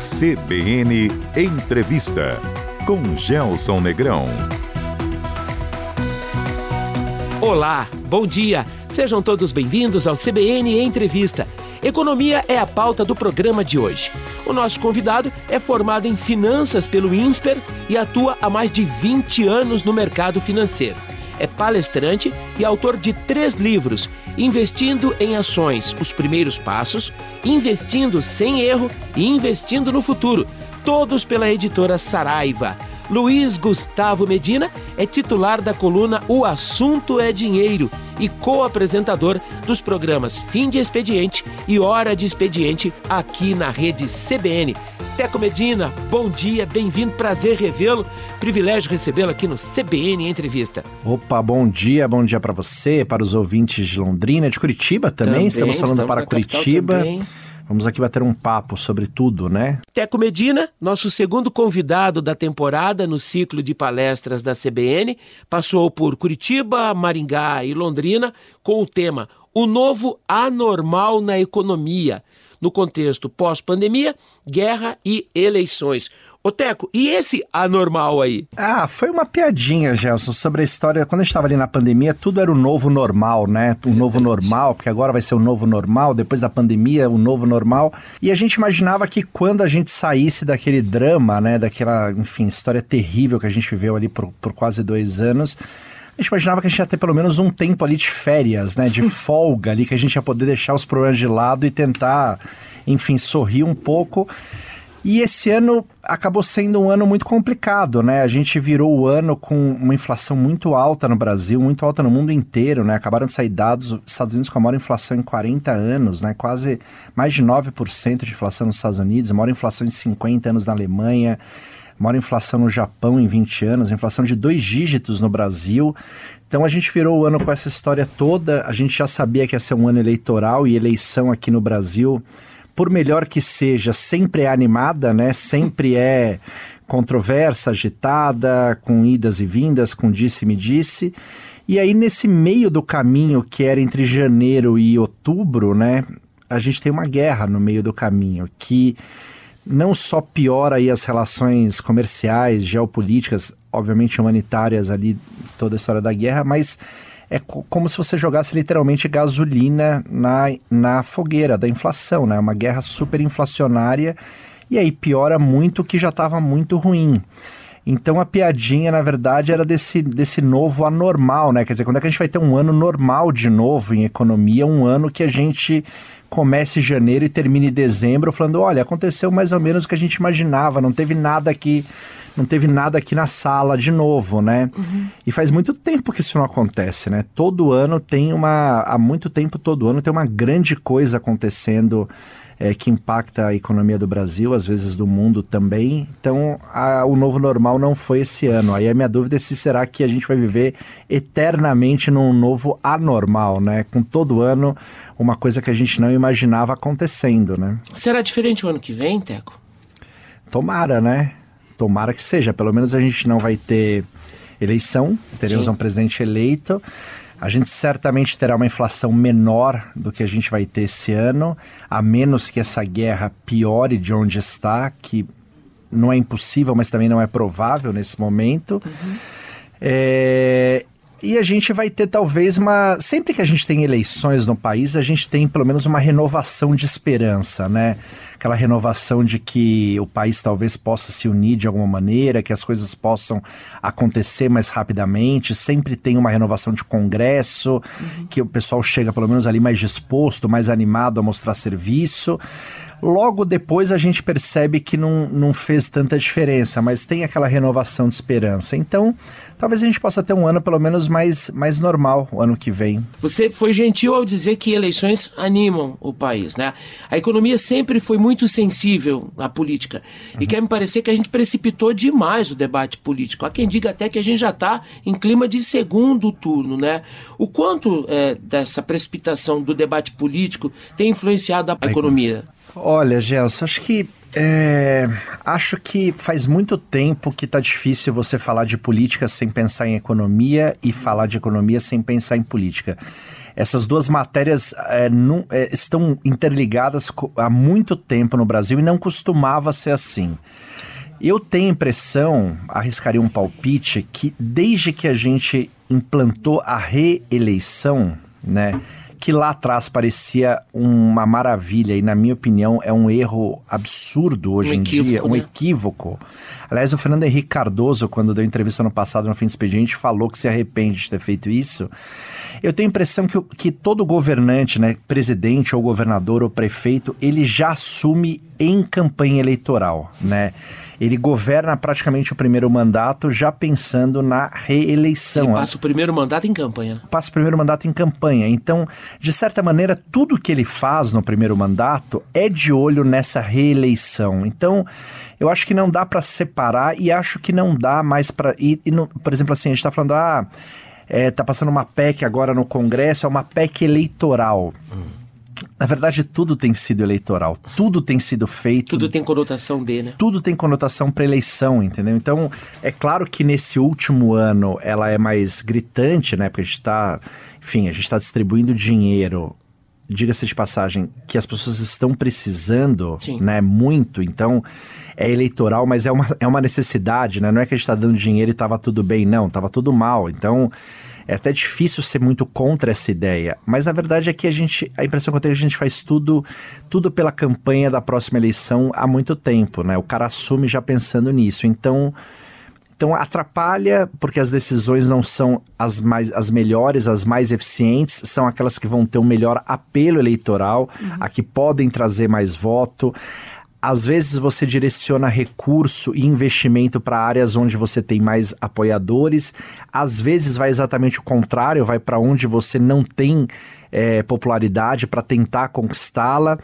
CBN Entrevista com Gelson Negrão. Olá, bom dia. Sejam todos bem-vindos ao CBN Entrevista. Economia é a pauta do programa de hoje. O nosso convidado é formado em finanças pelo INSPER e atua há mais de 20 anos no mercado financeiro. É palestrante e autor de três livros: Investindo em Ações, Os Primeiros Passos, Investindo Sem Erro e Investindo no Futuro, todos pela editora Saraiva. Luiz Gustavo Medina é titular da coluna O Assunto é Dinheiro e co-apresentador dos programas Fim de Expediente e Hora de Expediente aqui na rede CBN. Teco Medina, bom dia, bem-vindo, prazer revê-lo. Privilégio recebê-lo aqui no CBN Entrevista. Opa, bom dia, bom dia para você, para os ouvintes de Londrina, de Curitiba também. também estamos falando estamos para Curitiba. Também. Vamos aqui bater um papo sobre tudo, né? Teco Medina, nosso segundo convidado da temporada no ciclo de palestras da CBN, passou por Curitiba, Maringá e Londrina com o tema O Novo Anormal na Economia, no contexto pós-pandemia, guerra e eleições. Ô Teco, e esse anormal aí? Ah, foi uma piadinha, Gelson, sobre a história. Quando a gente estava ali na pandemia, tudo era o novo normal, né? O novo normal, porque agora vai ser o novo normal, depois da pandemia, o novo normal. E a gente imaginava que quando a gente saísse daquele drama, né? Daquela, enfim, história terrível que a gente viveu ali por, por quase dois anos a gente imaginava que a gente ia ter pelo menos um tempo ali de férias, né? De folga ali, que a gente ia poder deixar os problemas de lado e tentar, enfim, sorrir um pouco. E esse ano acabou sendo um ano muito complicado, né? A gente virou o ano com uma inflação muito alta no Brasil, muito alta no mundo inteiro, né? Acabaram de sair dados, os Estados Unidos com a maior inflação em 40 anos, né? Quase mais de 9% de inflação nos Estados Unidos, a maior inflação em 50 anos na Alemanha, maior inflação no Japão em 20 anos, inflação de dois dígitos no Brasil. Então a gente virou o ano com essa história toda, a gente já sabia que ia ser um ano eleitoral e eleição aqui no Brasil por melhor que seja, sempre é animada, né? Sempre é controversa, agitada, com idas e vindas, com disse-me disse. E aí, nesse meio do caminho, que era entre janeiro e outubro, né? A gente tem uma guerra no meio do caminho, que não só piora aí as relações comerciais, geopolíticas, obviamente humanitárias ali, toda a história da guerra, mas é como se você jogasse literalmente gasolina na, na fogueira da inflação, né? Uma guerra super inflacionária e aí piora muito o que já estava muito ruim. Então a piadinha, na verdade, era desse, desse novo anormal, né? Quer dizer, quando é que a gente vai ter um ano normal de novo em economia? Um ano que a gente comece janeiro e termine dezembro falando, olha, aconteceu mais ou menos o que a gente imaginava, não teve nada que não teve nada aqui na sala de novo, né? Uhum. E faz muito tempo que isso não acontece, né? Todo ano tem uma. Há muito tempo, todo ano tem uma grande coisa acontecendo é, que impacta a economia do Brasil, às vezes do mundo também. Então, a, o novo normal não foi esse ano. Aí a minha dúvida é se será que a gente vai viver eternamente num novo anormal, né? Com todo ano uma coisa que a gente não imaginava acontecendo, né? Será diferente o ano que vem, Teco? Tomara, né? Tomara que seja. Pelo menos a gente não vai ter eleição, teremos Sim. um presidente eleito. A gente certamente terá uma inflação menor do que a gente vai ter esse ano, a menos que essa guerra piore de onde está, que não é impossível, mas também não é provável nesse momento. Uhum. É, e a gente vai ter talvez uma. Sempre que a gente tem eleições no país, a gente tem pelo menos uma renovação de esperança, né? Aquela renovação de que o país talvez possa se unir de alguma maneira, que as coisas possam acontecer mais rapidamente. Sempre tem uma renovação de congresso, uhum. que o pessoal chega pelo menos ali mais disposto, mais animado a mostrar serviço. Logo depois a gente percebe que não, não fez tanta diferença, mas tem aquela renovação de esperança. Então, talvez a gente possa ter um ano pelo menos mais, mais normal o ano que vem. Você foi gentil ao dizer que eleições animam o país, né? A economia sempre foi muito sensível à política. Uhum. E quer me parecer que a gente precipitou demais o debate político. Há quem diga até que a gente já está em clima de segundo turno, né? O quanto é, dessa precipitação do debate político tem influenciado a, a economia? Olha, Gelson, acho que é, acho que faz muito tempo que tá difícil você falar de política sem pensar em economia e falar de economia sem pensar em política. essas duas matérias é, não, é, estão interligadas há muito tempo no Brasil e não costumava ser assim. Eu tenho impressão, arriscaria um palpite, que desde que a gente implantou a reeleição, né? Que lá atrás parecia uma maravilha e, na minha opinião, é um erro absurdo hoje um em equívoco, dia, um né? equívoco. Aliás, o Fernando Henrique Cardoso, quando deu entrevista no passado no Fim do Expediente, falou que se arrepende de ter feito isso. Eu tenho a impressão que, que todo governante, né, presidente ou governador ou prefeito, ele já assume em campanha eleitoral, né? Ele governa praticamente o primeiro mandato já pensando na reeleição. Ele passa o primeiro mandato em campanha. Passa o primeiro mandato em campanha. Então, de certa maneira, tudo que ele faz no primeiro mandato é de olho nessa reeleição. Então, eu acho que não dá para separar e acho que não dá mais para ir. e não- por exemplo, assim, a gente está falando, ah, é, tá passando uma PEC agora no Congresso, é uma PEC eleitoral. Na verdade, tudo tem sido eleitoral, tudo tem sido feito Tudo tem conotação de, né? tudo tem conotação para eleição, entendeu? Então, é claro que nesse último ano ela é mais gritante, né? Porque a gente está, enfim, a gente está distribuindo dinheiro, diga-se de passagem, que as pessoas estão precisando, Sim. né? Muito. Então, é eleitoral, mas é uma, é uma necessidade, né? Não é que a gente está dando dinheiro e estava tudo bem, não, estava tudo mal. Então. É até difícil ser muito contra essa ideia, mas a verdade é que a gente, a impressão que eu tenho é que a gente faz tudo, tudo pela campanha da próxima eleição há muito tempo, né? O cara assume já pensando nisso. Então, então atrapalha porque as decisões não são as mais as melhores, as mais eficientes, são aquelas que vão ter um melhor apelo eleitoral, a que podem trazer mais voto. Às vezes você direciona recurso e investimento para áreas onde você tem mais apoiadores, às vezes vai exatamente o contrário, vai para onde você não tem eh, popularidade para tentar conquistá-la.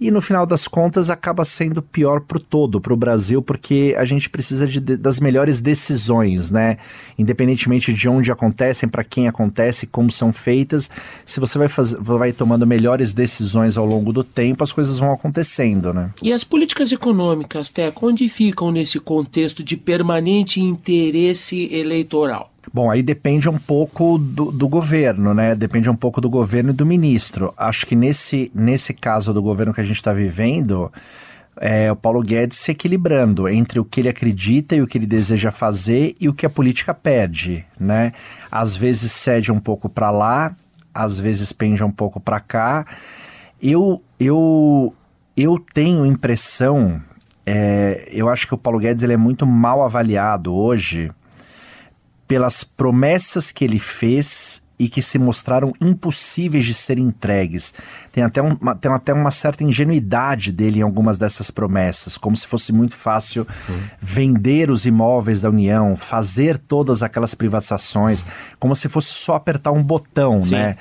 E no final das contas acaba sendo pior para o todo, para o Brasil, porque a gente precisa de, das melhores decisões, né? Independentemente de onde acontecem, para quem acontece, como são feitas, se você vai, faz, vai tomando melhores decisões ao longo do tempo, as coisas vão acontecendo, né? E as políticas econômicas, Teco, onde ficam nesse contexto de permanente interesse eleitoral? Bom, aí depende um pouco do, do governo, né? Depende um pouco do governo e do ministro. Acho que nesse, nesse caso do governo que a gente está vivendo, é o Paulo Guedes se equilibrando entre o que ele acredita e o que ele deseja fazer e o que a política pede, né? Às vezes cede um pouco para lá, às vezes pende um pouco para cá. Eu, eu, eu tenho impressão, é, eu acho que o Paulo Guedes ele é muito mal avaliado hoje pelas promessas que ele fez e que se mostraram impossíveis de serem entregues. Tem até, um- uma, tem até uma certa ingenuidade dele em algumas dessas promessas, como se fosse muito fácil vender os imóveis da União, fazer todas aquelas privatizações, como se fosse só apertar um botão, Sim. né?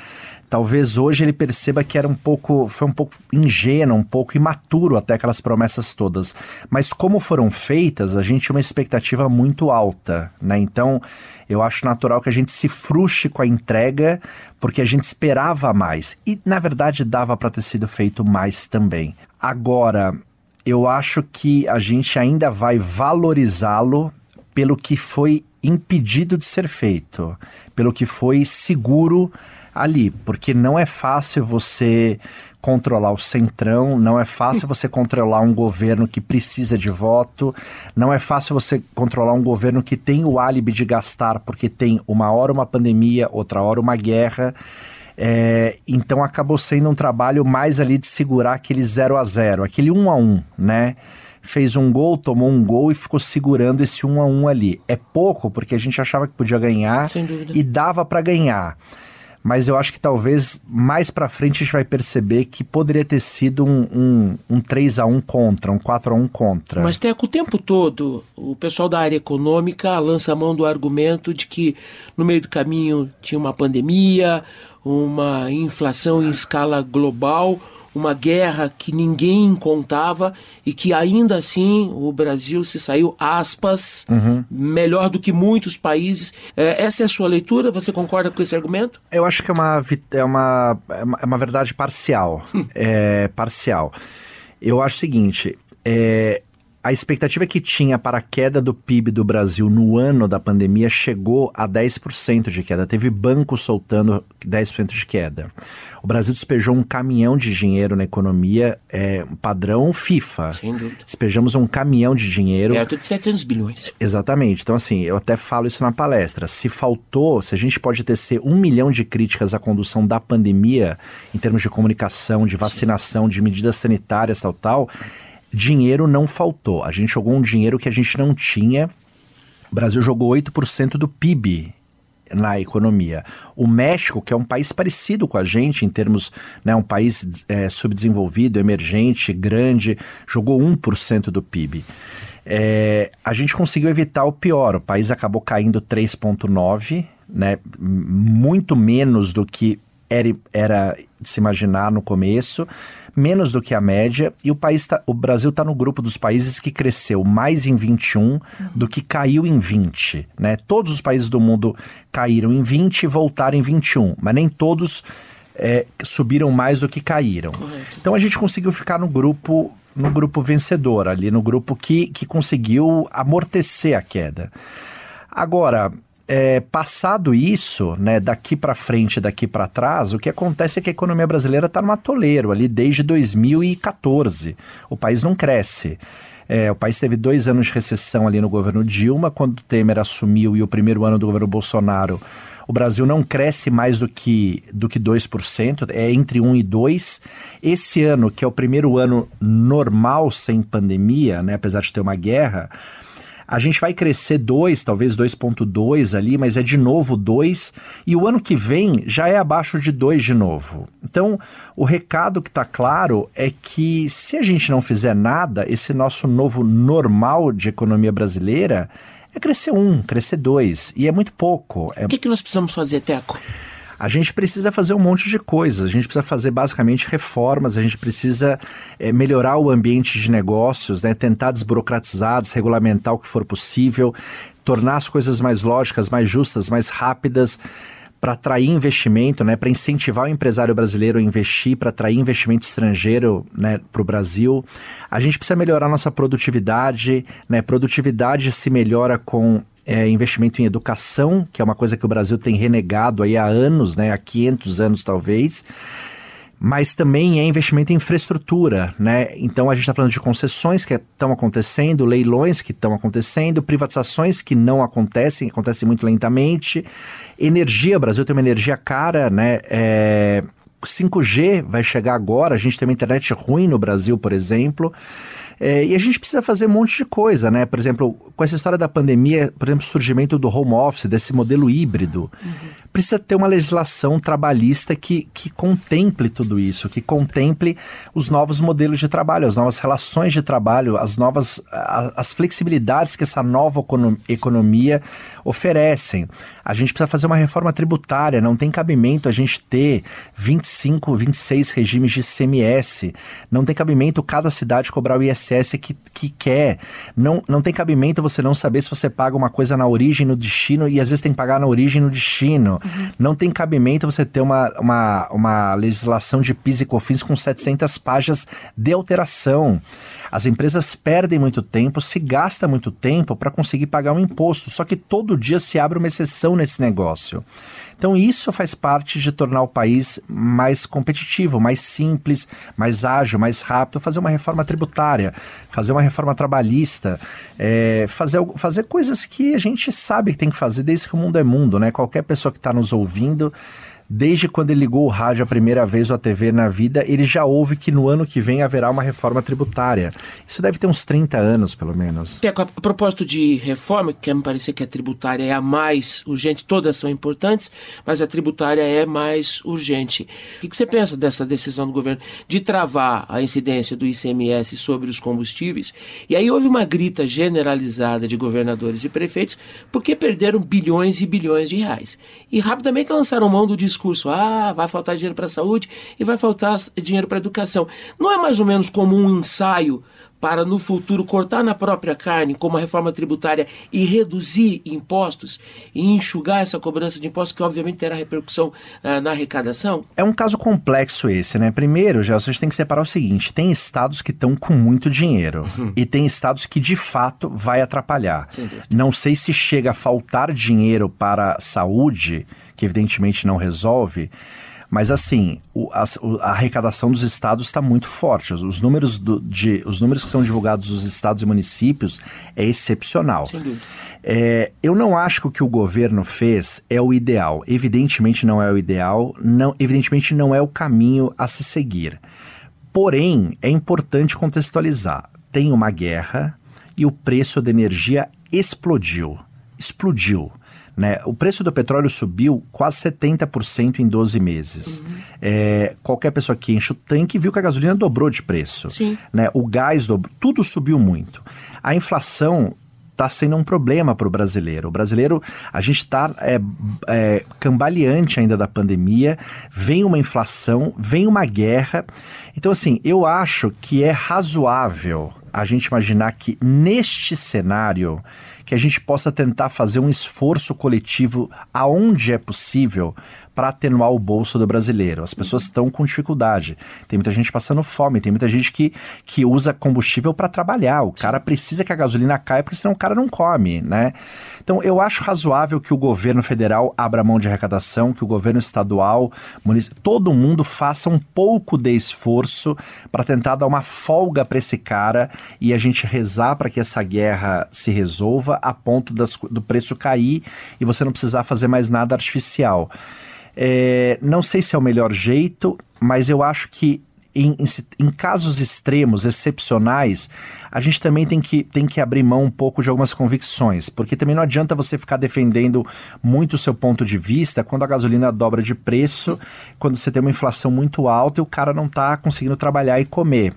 Talvez hoje ele perceba que era um pouco, foi um pouco ingênuo, um pouco imaturo até aquelas promessas todas. Mas como foram feitas, a gente tinha uma expectativa muito alta, né? Então, eu acho natural que a gente se frustre com a entrega, porque a gente esperava mais. E, na verdade, dava para ter sido feito mais também. Agora, eu acho que a gente ainda vai valorizá-lo pelo que foi impedido de ser feito, pelo que foi seguro ali, porque não é fácil você controlar o centrão, não é fácil você controlar um governo que precisa de voto, não é fácil você controlar um governo que tem o álibi de gastar porque tem uma hora uma pandemia, outra hora uma guerra. É, então acabou sendo um trabalho mais ali de segurar aquele 0 a 0 aquele 1 a 1 né? Fez um gol, tomou um gol e ficou segurando esse 1 a 1 ali. É pouco, porque a gente achava que podia ganhar e dava para ganhar. Mas eu acho que talvez mais para frente a gente vai perceber que poderia ter sido um, um, um 3 a 1 contra, um 4 a 1 contra. Mas, Teco, o tempo todo, o pessoal da área econômica lança a mão do argumento de que no meio do caminho tinha uma pandemia, uma inflação em escala global, uma guerra que ninguém contava e que ainda assim o Brasil se saiu, aspas, melhor do que muitos países. É, essa é a sua leitura? Você concorda com esse argumento? Eu acho que é uma, é uma, é uma, é uma verdade parcial. é parcial. Eu acho o seguinte: é, a expectativa que tinha para a queda do PIB do Brasil no ano da pandemia chegou a 10% de queda. Teve banco soltando 10% de queda. O Brasil despejou um caminhão de dinheiro na economia, é, padrão FIFA. Sem dúvida. Despejamos um caminhão de dinheiro. Perto de 700 bilhões. Exatamente. Então, assim, eu até falo isso na palestra. Se faltou, se a gente pode tecer um milhão de críticas à condução da pandemia, em termos de comunicação, de vacinação, de medidas sanitárias, tal, tal dinheiro não faltou. A gente jogou um dinheiro que a gente não tinha. O Brasil jogou 8% do PIB na economia. O México, que é um país parecido com a gente em termos, né, um país é, subdesenvolvido, emergente, grande, jogou 1% do PIB. É, a gente conseguiu evitar o pior. O país acabou caindo 3,9%, né, muito menos do que era, era de se imaginar no começo, menos do que a média, e o, país tá, o Brasil está no grupo dos países que cresceu mais em 21 do que caiu em 20. Né? Todos os países do mundo caíram em 20 e voltaram em 21, mas nem todos é, subiram mais do que caíram. Então a gente conseguiu ficar no grupo no grupo vencedor, ali no grupo que, que conseguiu amortecer a queda. Agora, é, passado isso, né, daqui para frente, daqui para trás, o que acontece é que a economia brasileira está no atoleiro ali desde 2014. O país não cresce. É, o país teve dois anos de recessão ali no governo Dilma, quando Temer assumiu, e o primeiro ano do governo Bolsonaro. O Brasil não cresce mais do que, do que 2%, é entre 1 e 2. Esse ano, que é o primeiro ano normal sem pandemia, né, apesar de ter uma guerra, a gente vai crescer 2, talvez 2,2 ali, mas é de novo 2, e o ano que vem já é abaixo de 2 de novo. Então, o recado que está claro é que se a gente não fizer nada, esse nosso novo normal de economia brasileira é crescer 1, um, crescer 2, e é muito pouco. É... O que, que nós precisamos fazer, Teco? A gente precisa fazer um monte de coisas. A gente precisa fazer basicamente reformas, a gente precisa é, melhorar o ambiente de negócios, né? tentar desburocratizar, desregulamentar o que for possível, tornar as coisas mais lógicas, mais justas, mais rápidas para atrair investimento, né, para incentivar o empresário brasileiro a investir, para atrair investimento estrangeiro né, para o Brasil. A gente precisa melhorar nossa produtividade. Né? Produtividade se melhora com é, investimento em educação, que é uma coisa que o Brasil tem renegado aí há anos, né, há 500 anos talvez, mas também é investimento em infraestrutura, né? Então a gente está falando de concessões que estão acontecendo, leilões que estão acontecendo, privatizações que não acontecem, acontecem muito lentamente, energia, o Brasil tem uma energia cara, né? É, 5G vai chegar agora, a gente tem uma internet ruim no Brasil, por exemplo. É, e a gente precisa fazer um monte de coisa, né? Por exemplo, com essa história da pandemia, por exemplo, o surgimento do home office, desse modelo híbrido. Uhum precisa ter uma legislação trabalhista que, que contemple tudo isso, que contemple os novos modelos de trabalho, as novas relações de trabalho, as novas as flexibilidades que essa nova economia oferecem. A gente precisa fazer uma reforma tributária, não tem cabimento a gente ter 25, 26 regimes de CMS, não tem cabimento cada cidade cobrar o ISS que, que quer, não, não tem cabimento você não saber se você paga uma coisa na origem, no destino, e às vezes tem que pagar na origem no destino. Uhum. Não tem cabimento você ter uma, uma, uma legislação de PIS e COFINS com 700 páginas de alteração. As empresas perdem muito tempo, se gasta muito tempo para conseguir pagar um imposto, só que todo dia se abre uma exceção nesse negócio. Então, isso faz parte de tornar o país mais competitivo, mais simples, mais ágil, mais rápido, fazer uma reforma tributária, fazer uma reforma trabalhista, é, fazer, fazer coisas que a gente sabe que tem que fazer desde que o mundo é mundo, né? Qualquer pessoa que está nos ouvindo Desde quando ele ligou o rádio a primeira vez ou a TV na vida, ele já ouve que no ano que vem haverá uma reforma tributária. Isso deve ter uns 30 anos, pelo menos. Teco, a propósito de reforma, que me parecer que a tributária é a mais urgente, todas são importantes, mas a tributária é mais urgente. O que você pensa dessa decisão do governo de travar a incidência do ICMS sobre os combustíveis? E aí houve uma grita generalizada de governadores e prefeitos porque perderam bilhões e bilhões de reais. E rapidamente lançaram mão do discurso discurso: ah, vai faltar dinheiro para a saúde e vai faltar dinheiro para a educação. Não é mais ou menos como um ensaio para no futuro cortar na própria carne, como a reforma tributária, e reduzir impostos e enxugar essa cobrança de impostos, que obviamente terá repercussão uh, na arrecadação? É um caso complexo esse, né? Primeiro, já gente tem que separar o seguinte: tem estados que estão com muito dinheiro uhum. e tem estados que de fato vai atrapalhar. Não sei se chega a faltar dinheiro para a saúde, que evidentemente não resolve mas assim, o, a, a, arrecadação dos estados está muito forte. Os, os números do, de, os números que são divulgados dos estados e municípios é excepcional. Sem dúvida. É, eu não acho que o que o governo fez é o ideal. Evidentemente não é o ideal, não, evidentemente não é o caminho a se seguir. Porém, é importante contextualizar. Tem uma guerra e o preço da energia explodiu. Explodiu. Né? O preço do petróleo subiu quase 70% em 12 meses. Uhum. É, qualquer pessoa que enche o tanque viu que a gasolina dobrou de preço. Né? O gás dobrou, tudo subiu muito. A inflação está sendo um problema para o brasileiro. O brasileiro, a gente está é, é, cambaleante ainda da pandemia, vem uma inflação, vem uma guerra. Então, assim, eu acho que é razoável a gente imaginar que neste cenário que a gente possa tentar fazer um esforço coletivo aonde é possível para atenuar o bolso do brasileiro. As pessoas estão com dificuldade. Tem muita gente passando fome, tem muita gente que, que usa combustível para trabalhar. O cara precisa que a gasolina caia, porque senão o cara não come, né? Então, eu acho razoável que o governo federal abra mão de arrecadação, que o governo estadual, todo mundo faça um pouco de esforço para tentar dar uma folga para esse cara e a gente rezar para que essa guerra se resolva a ponto das, do preço cair e você não precisar fazer mais nada artificial. É, não sei se é o melhor jeito, mas eu acho que em, em, em, casos extremos, excepcionais, a gente também tem que, tem que abrir mão um pouco de algumas convicções, porque também não adianta você ficar defendendo muito o seu ponto de vista quando a gasolina dobra de preço, quando você tem uma inflação muito alta e o cara não está conseguindo trabalhar e comer.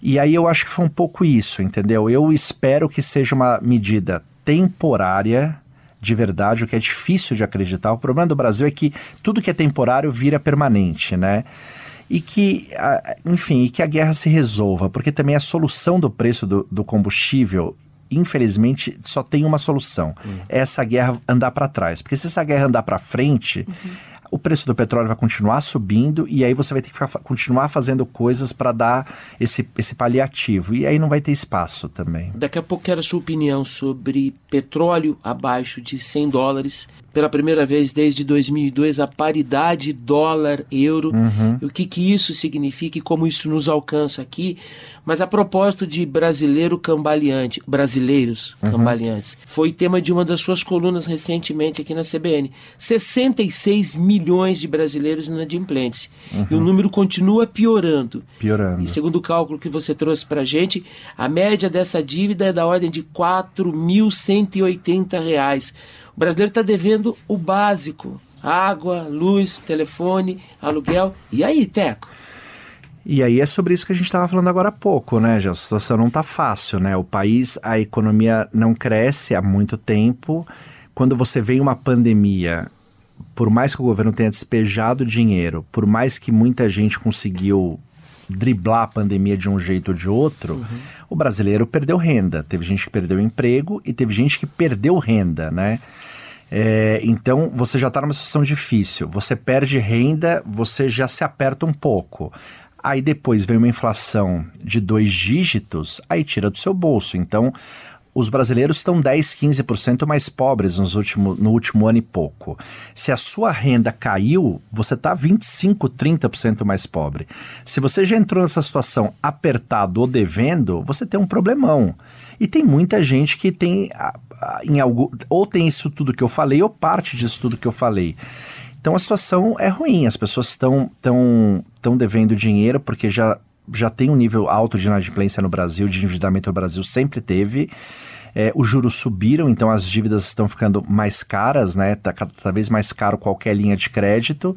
E aí eu acho que foi um pouco isso, entendeu? Eu espero que seja uma medida temporária, de verdade, o que é difícil de acreditar. O problema do Brasil é que tudo que é temporário vira permanente, né? E que, enfim, e que a guerra se resolva, porque também a solução do preço do, do combustível infelizmente, só tem uma solução: uhum. essa guerra andar para trás. Porque se essa guerra andar para frente, uhum o preço do petróleo vai continuar subindo e aí você vai ter que continuar fazendo coisas para dar esse, esse paliativo. E aí não vai ter espaço também. Daqui a pouco quero a sua opinião sobre petróleo abaixo de 100 dólares pela primeira vez desde 2002 a paridade dólar-euro, uhum. o que, que isso significa e como isso nos alcança aqui. Mas a propósito de brasileiro cambaleante, brasileiros uhum. cambaleantes, foi tema de uma das suas colunas recentemente aqui na CBN. 66 milhões de brasileiros inadimplentes. Uhum. E o número continua piorando. Piorando. E segundo o cálculo que você trouxe para gente, a média dessa dívida é da ordem de R$ 4.180. O brasileiro está devendo o básico: água, luz, telefone, aluguel. E aí, Teco? E aí é sobre isso que a gente estava falando agora há pouco, né? Já a situação não está fácil, né? O país, a economia não cresce há muito tempo. Quando você vem uma pandemia, por mais que o governo tenha despejado dinheiro, por mais que muita gente conseguiu driblar a pandemia de um jeito ou de outro, uhum. o brasileiro perdeu renda. Teve gente que perdeu emprego e teve gente que perdeu renda, né? É, então você já está numa situação difícil. Você perde renda, você já se aperta um pouco. Aí depois vem uma inflação de dois dígitos, aí tira do seu bolso. Então os brasileiros estão 10, 15% mais pobres nos último, no último ano e pouco. Se a sua renda caiu, você está 25, 30% mais pobre. Se você já entrou nessa situação apertado ou devendo, você tem um problemão. E tem muita gente que tem em algo, ou tem isso tudo que eu falei, ou parte disso tudo que eu falei. Então a situação é ruim, as pessoas estão tão, tão devendo dinheiro porque já, já tem um nível alto de inadimplência no Brasil, de endividamento no Brasil sempre teve. É, os juros subiram, então as dívidas estão ficando mais caras, né? Tá cada vez mais caro qualquer linha de crédito.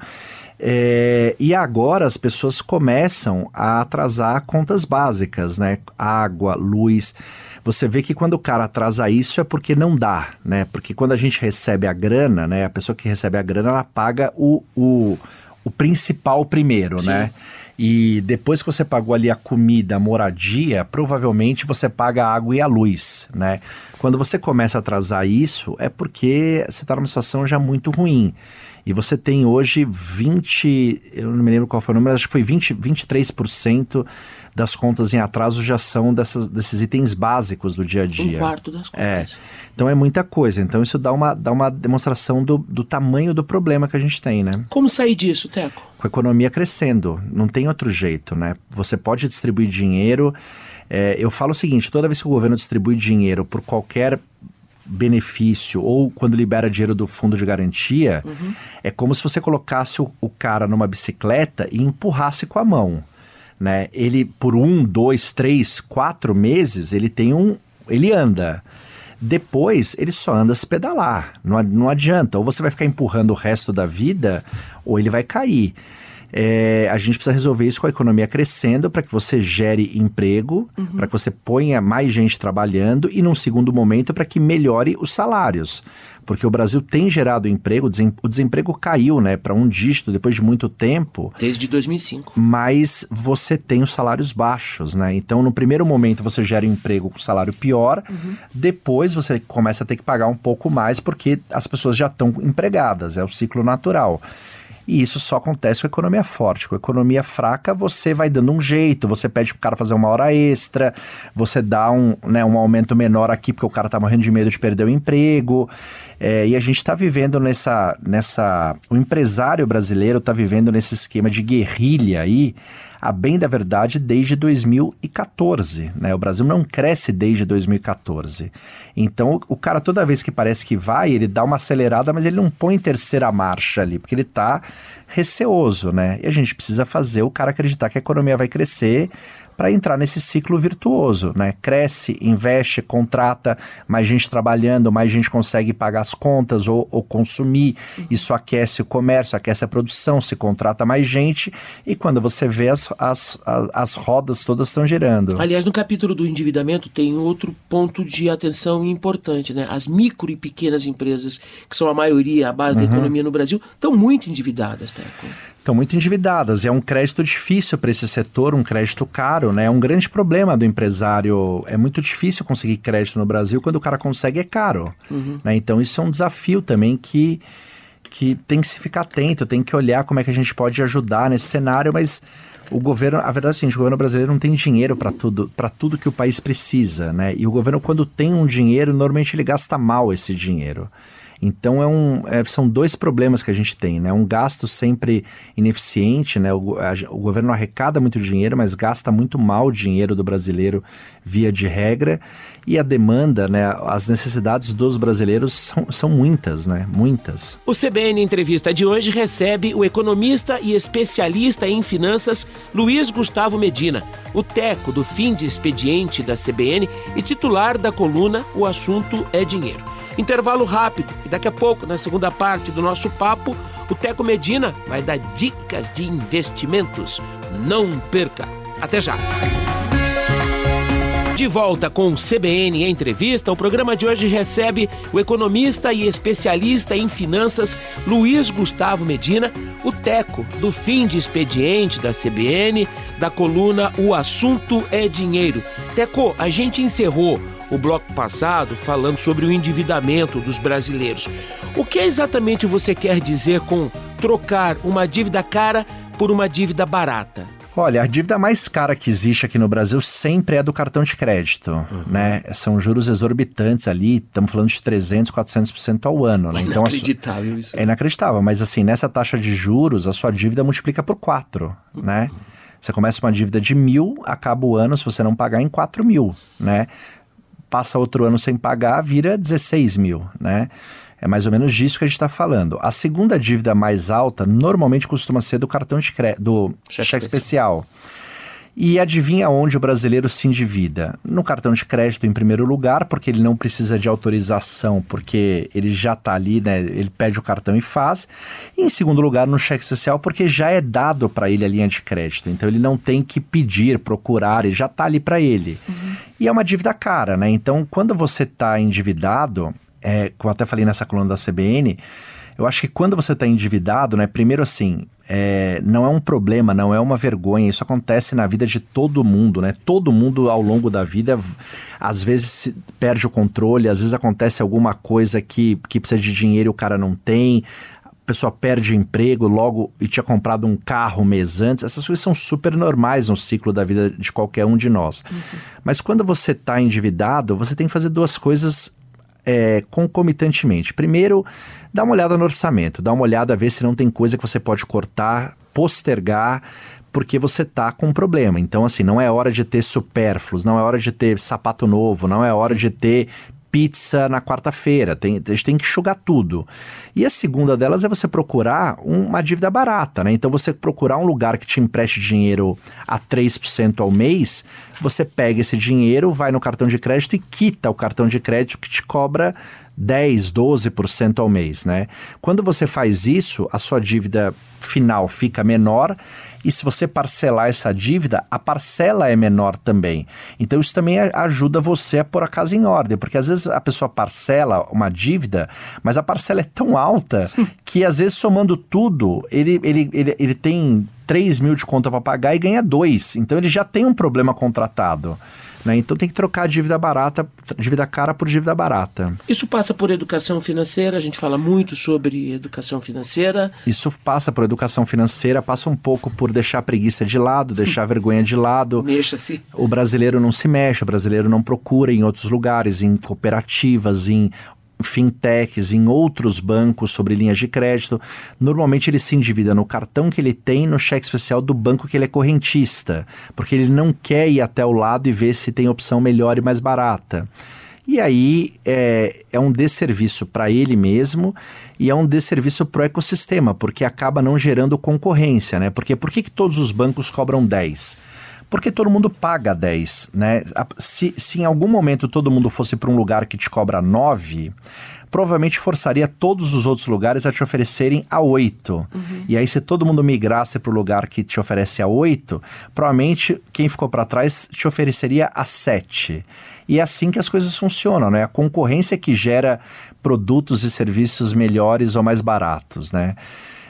É, e agora as pessoas começam a atrasar contas básicas, né? Água, luz. Você vê que quando o cara atrasa isso é porque não dá, né? Porque quando a gente recebe a grana, né? A pessoa que recebe a grana, ela paga o, o, o principal primeiro, Sim. né? E depois que você pagou ali a comida, a moradia, provavelmente você paga a água e a luz, né? Quando você começa a atrasar isso, é porque você está numa situação já muito ruim. E você tem hoje 20, eu não me lembro qual foi o número, acho que foi 20, 23% das contas em atraso já são dessas, desses itens básicos do dia a dia. Um quarto das contas. É. Então é muita coisa. Então isso dá uma, dá uma demonstração do, do tamanho do problema que a gente tem, né? Como sair disso, Teco? Com a economia crescendo. Não tem outro jeito, né? Você pode distribuir dinheiro. É, eu falo o seguinte: toda vez que o governo distribui dinheiro por qualquer benefício ou quando libera dinheiro do fundo de garantia, uhum. é como se você colocasse o, o, cara numa bicicleta e empurrasse com a mão. Né? Ele, por um, dois, três, quatro meses, ele tem um. ele anda. Depois, ele só anda se pedalar. Não, não adianta. Ou você vai ficar empurrando o resto da vida, ou ele vai cair. É, a gente precisa resolver isso com a economia crescendo para que você gere emprego, uhum. para que você ponha mais gente trabalhando e, num segundo momento, para que melhore os salários. Porque o Brasil tem gerado emprego, o desemprego caiu né, para um dígito depois de muito tempo. Desde 2005. Mas você tem os salários baixos, né? Então, no primeiro momento, você gera emprego com salário pior, uhum. depois você começa a ter que pagar um pouco mais porque as pessoas já estão empregadas, é o ciclo natural. E isso só acontece com a economia forte. Com a economia fraca, você vai dando um jeito, você pede pro cara fazer uma hora extra, você dá um, né, um aumento menor aqui porque o cara tá morrendo de medo de perder o emprego. É, e a gente está vivendo nessa, nessa. O empresário brasileiro está vivendo nesse esquema de guerrilha aí a bem da verdade, desde 2014. Né? O Brasil não cresce desde 2014. Então, o cara, toda vez que parece que vai, ele dá uma acelerada, mas ele não põe terceira marcha ali, porque ele está receoso, né? E a gente precisa fazer o cara acreditar que a economia vai crescer para entrar nesse ciclo virtuoso, né? Cresce, investe, contrata, mais gente trabalhando, mais gente consegue pagar as contas ou, ou consumir. Isso aquece o comércio, aquece a produção, se contrata mais gente e quando você vê as, as, as, as rodas todas estão girando. Aliás, no capítulo do endividamento tem outro ponto de atenção importante, né? As micro e pequenas empresas, que são a maioria, a base uhum. da economia no Brasil, estão muito endividadas, Teco estão muito endividadas. É um crédito difícil para esse setor, um crédito caro, né? É um grande problema do empresário. É muito difícil conseguir crédito no Brasil. Quando o cara consegue, é caro. Uhum. Né? Então, isso é um desafio também que, que tem que se ficar atento, tem que olhar como é que a gente pode ajudar nesse cenário, mas o governo, a verdade é seguinte, o governo brasileiro não tem dinheiro para tudo, para tudo que o país precisa, né? E o governo quando tem um dinheiro, normalmente ele gasta mal esse dinheiro. Então é um, é, são dois problemas que a gente tem, né? Um gasto sempre ineficiente, né? O, a, o governo arrecada muito dinheiro, mas gasta muito mal o dinheiro do brasileiro via de regra. E a demanda, né? As necessidades dos brasileiros são, são muitas, né? Muitas. O CBN Entrevista de hoje recebe o economista e especialista em finanças Luiz Gustavo Medina, o teco do fim de expediente da CBN e titular da coluna O Assunto é Dinheiro. Intervalo rápido e daqui a pouco, na segunda parte do nosso papo, o Teco Medina vai dar dicas de investimentos. Não perca! Até já! De volta com o CBN Entrevista, o programa de hoje recebe o economista e especialista em finanças Luiz Gustavo Medina, o Teco, do fim de expediente da CBN, da coluna O Assunto é Dinheiro. Teco, a gente encerrou o bloco passado falando sobre o endividamento dos brasileiros. O que exatamente você quer dizer com trocar uma dívida cara por uma dívida barata? Olha, a dívida mais cara que existe aqui no Brasil sempre é do cartão de crédito, uhum. né? São juros exorbitantes ali, estamos falando de 300, 400% ao ano, né? Então, inacreditável isso. É inacreditável, mas assim, nessa taxa de juros, a sua dívida multiplica por 4, uhum. né? Você começa uma dívida de mil, acaba o ano, se você não pagar, em 4 mil, né? Passa outro ano sem pagar, vira 16 mil, né? É mais ou menos disso que a gente está falando. A segunda dívida mais alta normalmente costuma ser do cartão de crédito, do cheque, cheque especial. especial. E adivinha onde o brasileiro se endivida? No cartão de crédito, em primeiro lugar, porque ele não precisa de autorização, porque ele já está ali, né? Ele pede o cartão e faz. E em segundo lugar, no cheque especial, porque já é dado para ele a linha de crédito. Então ele não tem que pedir, procurar, ele já está ali para ele. Uhum. E é uma dívida cara, né? Então, quando você está endividado, é, como eu até falei nessa coluna da CBN, eu acho que quando você está endividado, né? Primeiro assim, É, não é um problema, não é uma vergonha. Isso acontece na vida de todo mundo, né? Todo mundo ao longo da vida, às vezes perde o controle, às vezes acontece alguma coisa que, que precisa de dinheiro e o cara não tem pessoa perde o emprego logo e tinha comprado um carro um mês antes, essas coisas são super normais no ciclo da vida de qualquer um de nós. Uhum. Mas quando você está endividado, você tem que fazer duas coisas é, concomitantemente. Primeiro, dá uma olhada no orçamento, dá uma olhada a ver se não tem coisa que você pode cortar, postergar, porque você tá com um problema. Então, assim, não é hora de ter supérfluos, não é hora de ter sapato novo, não é hora de ter pizza na quarta-feira. Tem, a gente tem que enxugar tudo. E a segunda delas é você procurar uma dívida barata, né? Então você procurar um lugar que te empreste dinheiro a 3% ao mês, você pega esse dinheiro, vai no cartão de crédito e quita o cartão de crédito que te cobra 10, 12% ao mês, né? Quando você faz isso, a sua dívida final fica menor e se você parcelar essa dívida, a parcela é menor também. Então isso também ajuda você a pôr a casa em ordem, porque às vezes a pessoa parcela uma dívida, mas a parcela é tão alta que às vezes somando tudo, ele, ele, ele, ele tem 3 mil de conta para pagar e ganha 2. Então ele já tem um problema contratado. Né? Então tem que trocar dívida barata, dívida cara por dívida barata. Isso passa por educação financeira, a gente fala muito sobre educação financeira. Isso passa por educação financeira, passa um pouco por deixar a preguiça de lado, deixar a vergonha de lado. Mexa-se. O brasileiro não se mexe, o brasileiro não procura em outros lugares, em cooperativas, em fintechs, em outros bancos sobre linhas de crédito. Normalmente ele se endivida no cartão que ele tem no cheque especial do banco que ele é correntista, porque ele não quer ir até o lado e ver se tem opção melhor e mais barata. E aí é, é um desserviço para ele mesmo e é um desserviço para o ecossistema, porque acaba não gerando concorrência, né? Porque por que, que todos os bancos cobram 10? Porque todo mundo paga 10, né? Se, se em algum momento todo mundo fosse para um lugar que te cobra 9, provavelmente forçaria todos os outros lugares a te oferecerem a 8. Uhum. E aí, se todo mundo migrasse para o lugar que te oferece a 8, provavelmente quem ficou para trás te ofereceria a 7. E é assim que as coisas funcionam, né? A concorrência que gera produtos e serviços melhores ou mais baratos, né?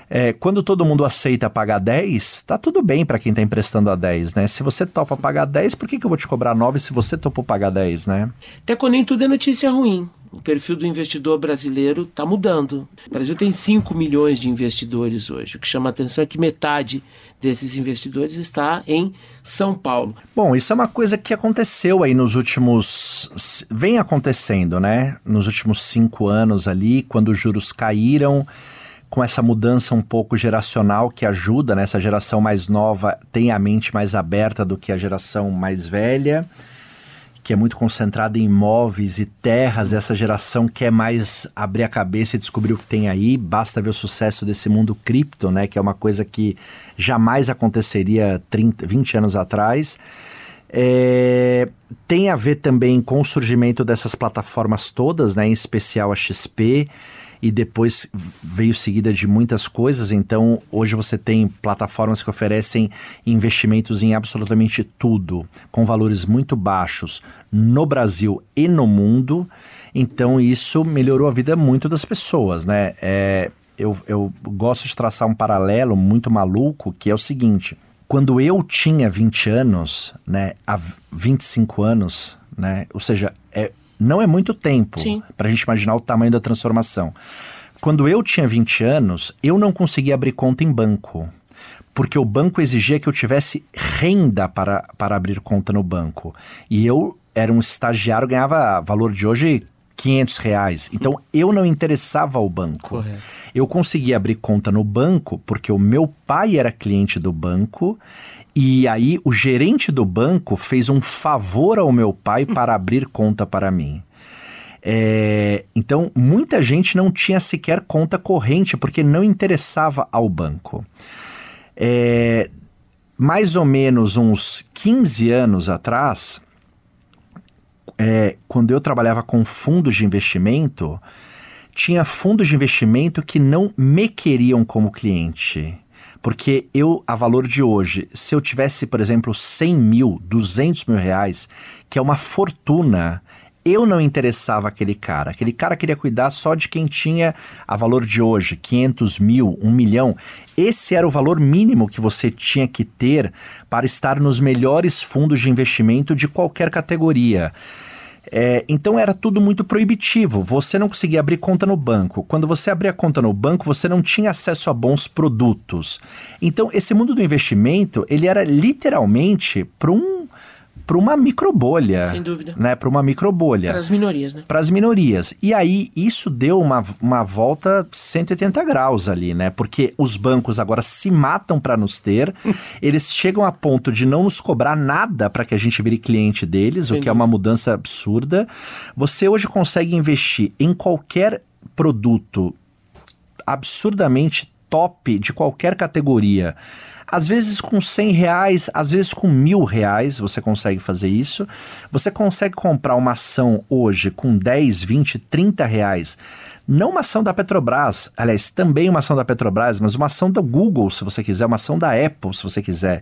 É, quando todo mundo aceita pagar 10, tá tudo bem para quem tá emprestando a 10, né? Se você topa pagar 10, por que, que eu vou te cobrar 9 se você topou pagar 10, né? Até quando nem tudo é notícia ruim. O perfil do investidor brasileiro está mudando. O Brasil tem 5 milhões de investidores hoje. O que chama a atenção é que metade desses investidores está em São Paulo. Bom, isso é uma coisa que aconteceu aí nos últimos. vem acontecendo, né? Nos últimos cinco anos ali, quando os juros caíram com essa mudança um pouco geracional que ajuda, né? Essa geração mais nova tem a mente mais aberta do que a geração mais velha, que é muito concentrada em imóveis e terras. Essa geração quer mais abrir a cabeça e descobrir o que tem aí. Basta ver o sucesso desse mundo cripto, né? Que é uma coisa que jamais aconteceria 30, 20 anos atrás. É, tem a ver também com o surgimento dessas plataformas todas, né? Em especial a XP e depois veio seguida de muitas coisas. Então, hoje você tem plataformas que oferecem investimentos em absolutamente tudo, com valores muito baixos no Brasil e no mundo. Então, isso melhorou a vida muito das pessoas, né? É, eu, eu gosto de traçar um paralelo muito maluco, que é o seguinte. Quando eu tinha 20 anos, né, há 25 anos, né, ou seja, não é muito tempo para a gente imaginar o tamanho da transformação. Quando eu tinha 20 anos, eu não conseguia abrir conta em banco. Porque o banco exigia que eu tivesse renda para, para abrir conta no banco. E eu era um estagiário, ganhava valor de hoje 500 reais. Então eu não interessava ao banco. Correto. Eu conseguia abrir conta no banco porque o meu pai era cliente do banco e aí o gerente do banco fez um favor ao meu pai para abrir conta para mim. É, então, muita gente não tinha sequer conta corrente porque não interessava ao banco. É, mais ou menos uns 15 anos atrás, é, quando eu trabalhava com fundos de investimento, tinha fundos de investimento que não me queriam como cliente. Porque eu, a valor de hoje, se eu tivesse, por exemplo, 100 mil, 200 mil reais, que é uma fortuna, eu não interessava aquele cara. Aquele cara queria cuidar só de quem tinha a valor de hoje, 500 mil, 1 milhão. Esse era o valor mínimo que você tinha que ter para estar nos melhores fundos de investimento de qualquer categoria. É, então era tudo muito proibitivo. Você não conseguia abrir conta no banco. Quando você abria conta no banco, você não tinha acesso a bons produtos. Então esse mundo do investimento ele era literalmente para um para uma microbolha. Sem dúvida. Né, para uma microbolha. Para as minorias, né? Para as minorias. E aí isso deu uma, uma volta 180 graus ali, né? Porque os bancos agora se matam para nos ter. eles chegam a ponto de não nos cobrar nada para que a gente vire cliente deles, Sem o que dúvida. é uma mudança absurda. Você hoje consegue investir em qualquer produto absurdamente top de qualquer categoria às vezes com 100 reais, às vezes com mil reais você consegue fazer isso. Você consegue comprar uma ação hoje com 10, 20, 30 reais. Não uma ação da Petrobras, aliás, também uma ação da Petrobras, mas uma ação da Google, se você quiser, uma ação da Apple, se você quiser.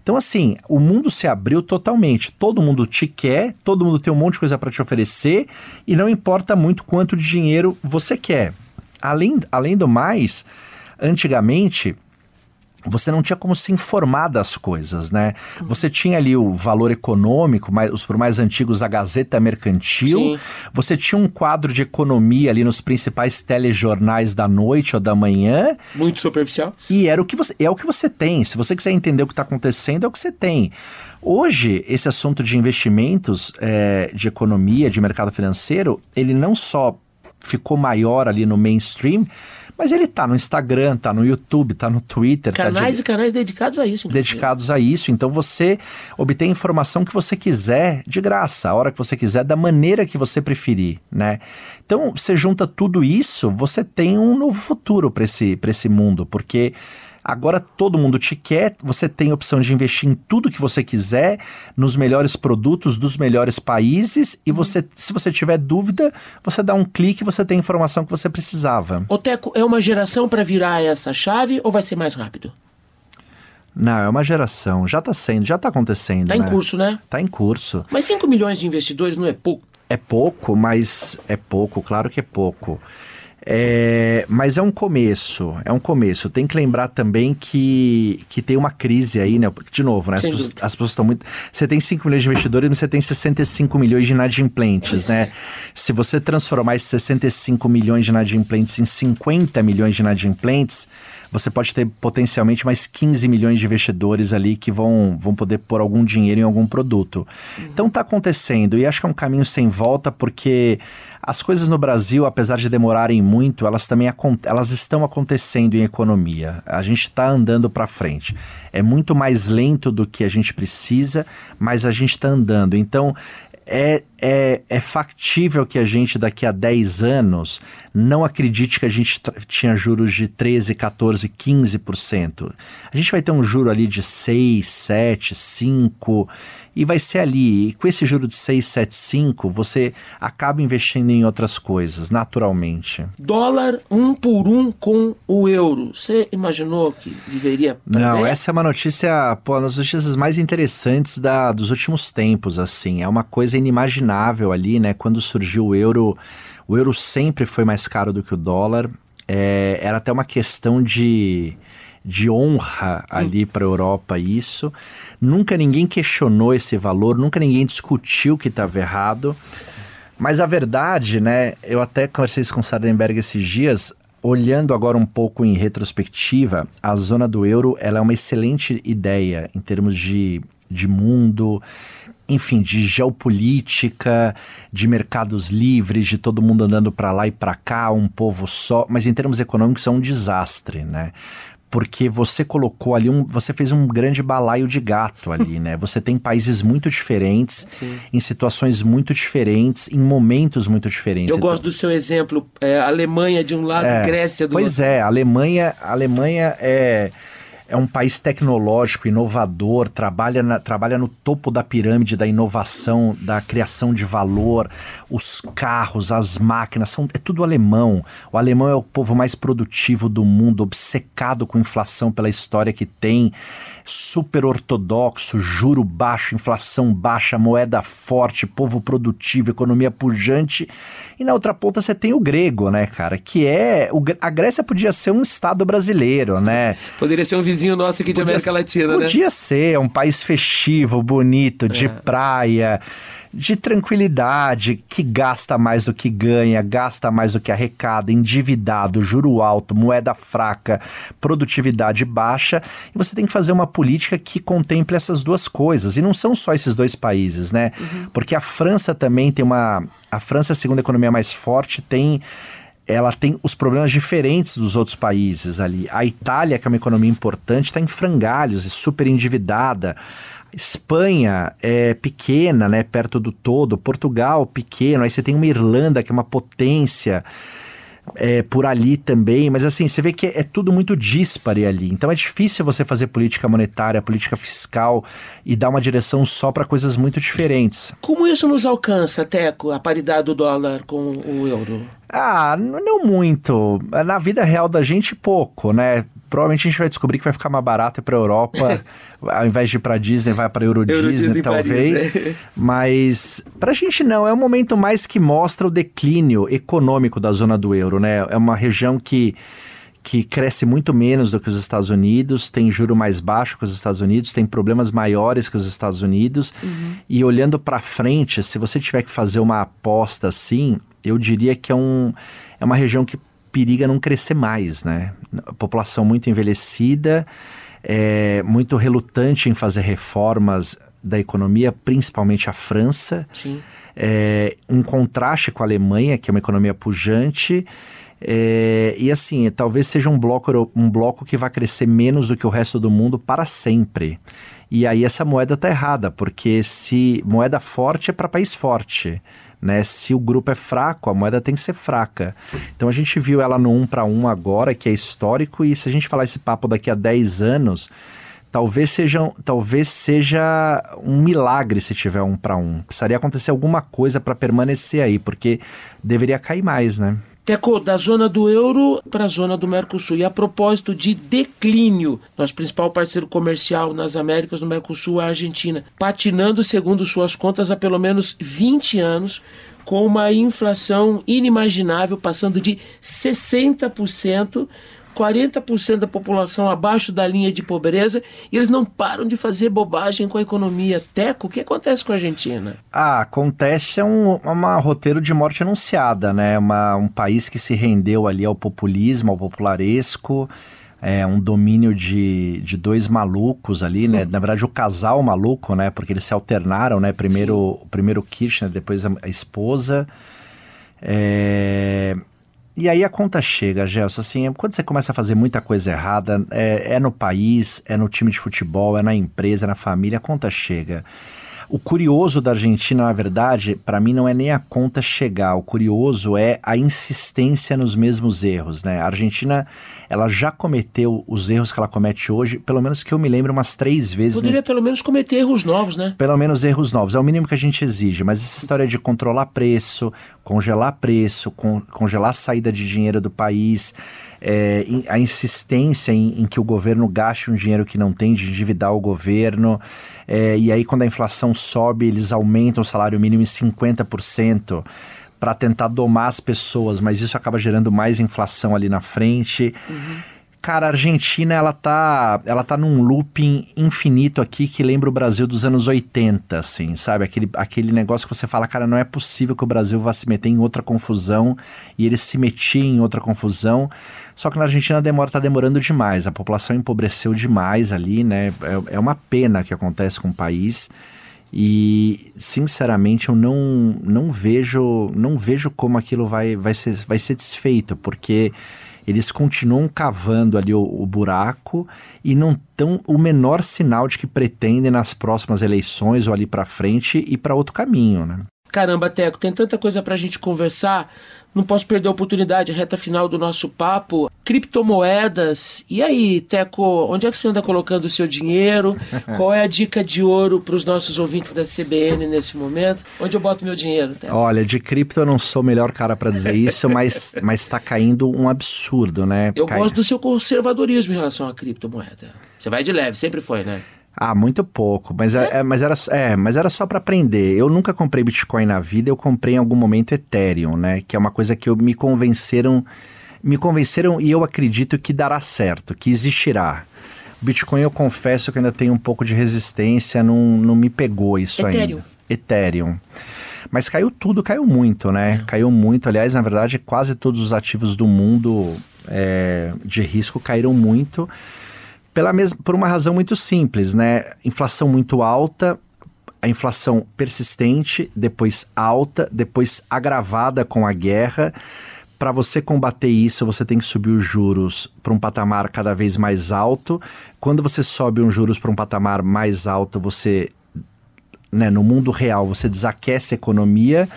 Então, assim, o mundo se abriu totalmente. Todo mundo te quer, todo mundo tem um monte de coisa para te oferecer e não importa muito quanto de dinheiro você quer. Além, além do mais, antigamente você não tinha como se informar das coisas, né? Você tinha ali o valor econômico, mais, os por mais antigos, a Gazeta Mercantil. Sim. Você tinha um quadro de economia ali nos principais telejornais da noite ou da manhã. Muito superficial. E era o que você, é o que você tem. Se você quiser entender o que está acontecendo, é o que você tem. Hoje, esse assunto de investimentos, é, de economia, de mercado financeiro, ele não só ficou maior ali no mainstream, mas ele tá no Instagram, tá no YouTube, tá no Twitter. Tá canais tá e canais dedicados a isso. Dedicados a isso. Então você obtém a informação que você quiser de graça, a hora que você quiser, da maneira que você preferir, né? Então você junta tudo isso, você tem um novo futuro para esse, esse mundo, porque Agora todo mundo te quer, você tem a opção de investir em tudo que você quiser, nos melhores produtos dos melhores países e você, se você tiver dúvida, você dá um clique e você tem a informação que você precisava. O Teco, é uma geração para virar essa chave ou vai ser mais rápido? Não, é uma geração. Já está sendo, já está acontecendo. Está né? em curso, né? Está em curso. Mas 5 milhões de investidores não é pouco? É pouco, mas é pouco, claro que é pouco. É, mas é um começo, é um começo. Tem que lembrar também que, que tem uma crise aí, né? De novo, né? As, pessoas, as pessoas estão muito. Você tem 5 milhões de investidores, mas você tem 65 milhões de inadimplentes, né? Se você transformar esses 65 milhões de inadimplentes em 50 milhões de inadimplentes, você pode ter potencialmente mais 15 milhões de investidores ali que vão, vão poder pôr algum dinheiro em algum produto. Uhum. Então está acontecendo e acho que é um caminho sem volta porque as coisas no Brasil, apesar de demorarem muito, elas também elas estão acontecendo em economia. A gente está andando para frente. É muito mais lento do que a gente precisa, mas a gente está andando. Então é, é, é factível que a gente, daqui a 10 anos, não acredite que a gente tinha juros de 13, 14, 15%. A gente vai ter um juro ali de 6, 7, 5 e vai ser ali. E com esse juro de 675, você acaba investindo em outras coisas, naturalmente. Dólar um por um com o euro. Você imaginou que viveria Não, ver? essa é uma notícia, pô, uma das notícias mais interessantes da, dos últimos tempos, assim. É uma coisa inimaginável ali, né? Quando surgiu o euro, o euro sempre foi mais caro do que o dólar. É, era até uma questão de de honra ali para a Europa isso. Nunca ninguém questionou esse valor, nunca ninguém discutiu que estava errado. Mas a verdade, né, eu até conversei com o Sardenberg esses dias, olhando agora um pouco em retrospectiva, a zona do euro ela é uma excelente ideia em termos de, de mundo, enfim, de geopolítica, de mercados livres, de todo mundo andando para lá e para cá, um povo só, mas em termos econômicos é um desastre, né? Porque você colocou ali um, você fez um grande balaio de gato ali, né? Você tem países muito diferentes, Sim. em situações muito diferentes, em momentos muito diferentes. Eu gosto do seu exemplo, é, Alemanha de um lado, é, Grécia do pois outro. Pois é, a Alemanha, a Alemanha é é um país tecnológico, inovador, trabalha, na, trabalha no topo da pirâmide da inovação, da criação de valor, os carros, as máquinas, são, é tudo alemão. O alemão é o povo mais produtivo do mundo, obcecado com inflação pela história que tem. Super ortodoxo, juro baixo, inflação baixa, moeda forte, povo produtivo, economia pujante. E na outra ponta você tem o grego, né, cara? Que é. O, a Grécia podia ser um estado brasileiro, né? Poderia ser um vizinho nosso aqui de podia, América Latina, podia né? Podia ser, um país festivo, bonito, de é. praia de tranquilidade, que gasta mais do que ganha, gasta mais do que arrecada, endividado, juro alto, moeda fraca, produtividade baixa. E você tem que fazer uma política que contemple essas duas coisas. E não são só esses dois países, né? Uhum. Porque a França também tem uma. A França, a segunda economia mais forte, tem ela tem os problemas diferentes dos outros países ali. A Itália, que é uma economia importante, está em frangalhos e super endividada. Espanha é pequena, né, perto do todo, Portugal pequeno, aí você tem uma Irlanda que é uma potência é, por ali também, mas assim, você vê que é, é tudo muito dispare ali. Então é difícil você fazer política monetária, política fiscal e dar uma direção só para coisas muito diferentes. Como isso nos alcança, Teco, a paridade do dólar com o euro? Ah, não muito. Na vida real da gente, pouco, né? Provavelmente a gente vai descobrir que vai ficar mais barato para a Europa, ao invés de ir para Disney, vai para Euro, Euro Disney, Disney talvez. Paris, né? Mas para a gente não, é um momento mais que mostra o declínio econômico da zona do euro, né? É uma região que que cresce muito menos do que os Estados Unidos, tem juro mais baixo que os Estados Unidos, tem problemas maiores que os Estados Unidos. Uhum. E olhando para frente, se você tiver que fazer uma aposta assim, eu diria que é, um, é uma região que periga não crescer mais, né? População muito envelhecida, é, muito relutante em fazer reformas da economia, principalmente a França. Sim. É, um contraste com a Alemanha, que é uma economia pujante. É, e assim, talvez seja um bloco, um bloco que vai crescer menos do que o resto do mundo para sempre. E aí essa moeda está errada, porque se moeda forte é para país forte. Né? Se o grupo é fraco, a moeda tem que ser fraca. Então a gente viu ela no 1 para 1 agora, que é histórico, e se a gente falar esse papo daqui a 10 anos, talvez seja, talvez seja um milagre se tiver um para um. Precisaria acontecer alguma coisa para permanecer aí, porque deveria cair mais, né? Teco, da zona do euro para a zona do Mercosul. E a propósito de declínio, nosso principal parceiro comercial nas Américas, no Mercosul, a Argentina, patinando, segundo suas contas, há pelo menos 20 anos, com uma inflação inimaginável, passando de 60% 40% da população abaixo da linha de pobreza e eles não param de fazer bobagem com a economia. Teco, o que acontece com a Argentina? Ah, acontece é um uma roteiro de morte anunciada, né? Uma, um país que se rendeu ali ao populismo, ao popularesco. É um domínio de, de dois malucos ali, né? Na verdade, o casal maluco, né? Porque eles se alternaram, né? Primeiro, primeiro Kirchner, depois a, a esposa. É, e aí a conta chega, Gelson, assim, quando você começa a fazer muita coisa errada, é, é no país, é no time de futebol, é na empresa, é na família, a conta chega. O curioso da Argentina, na verdade, para mim não é nem a conta chegar. O curioso é a insistência nos mesmos erros, né? A Argentina, ela já cometeu os erros que ela comete hoje, pelo menos que eu me lembro umas três vezes. Poderia nesse... pelo menos cometer erros novos, né? Pelo menos erros novos, é o mínimo que a gente exige. Mas essa história de controlar preço, congelar preço, con congelar a saída de dinheiro do país, é, a insistência em, em, que o governo gaste um dinheiro que não tem, de endividar o governo, é, e aí quando a inflação sobe, eles aumentam o salário mínimo em 50% para tentar domar as pessoas, mas isso acaba gerando mais inflação ali na frente. Uhum. Cara, a Argentina, ela tá, ela tá num looping infinito aqui que lembra o Brasil dos anos 80, assim, sabe? Aquele, aquele negócio que você fala, cara, não é possível que o Brasil vá se meter em outra confusão e ele se metia em outra confusão. Só que na Argentina demora, tá demorando demais, a população empobreceu demais ali, né? É, é uma pena que acontece com o país. E sinceramente eu não, não vejo não vejo como aquilo vai, vai, ser, vai ser desfeito, porque eles continuam cavando ali o, o buraco e não dão o menor sinal de que pretendem nas próximas eleições ou ali para frente ir para outro caminho, né? Caramba, Teco, tem tanta coisa pra gente conversar. Não posso perder a oportunidade, reta final do nosso papo. Criptomoedas. E aí, Teco, onde é que você anda colocando o seu dinheiro? Qual é a dica de ouro para os nossos ouvintes da CBN nesse momento? Onde eu boto meu dinheiro, Teco? Olha, de cripto eu não sou o melhor cara para dizer isso, mas mas está caindo um absurdo, né? Eu Cai... gosto do seu conservadorismo em relação à criptomoeda. Você vai de leve, sempre foi, né? Ah, muito pouco, mas, é? É, mas, era, é, mas era só para aprender. Eu nunca comprei Bitcoin na vida, eu comprei em algum momento Ethereum, né? Que é uma coisa que eu, me convenceram, me convenceram e eu acredito que dará certo, que existirá. Bitcoin eu confesso que ainda tenho um pouco de resistência, não, não me pegou isso Ethereum. ainda. Ethereum. Mas caiu tudo, caiu muito, né? É. Caiu muito. Aliás, na verdade, quase todos os ativos do mundo é, de risco caíram muito pela mesma, por uma razão muito simples, né? Inflação muito alta, a inflação persistente, depois alta, depois agravada com a guerra. Para você combater isso, você tem que subir os juros para um patamar cada vez mais alto. Quando você sobe os juros para um patamar mais alto, você, né, no mundo real, você desaquece a economia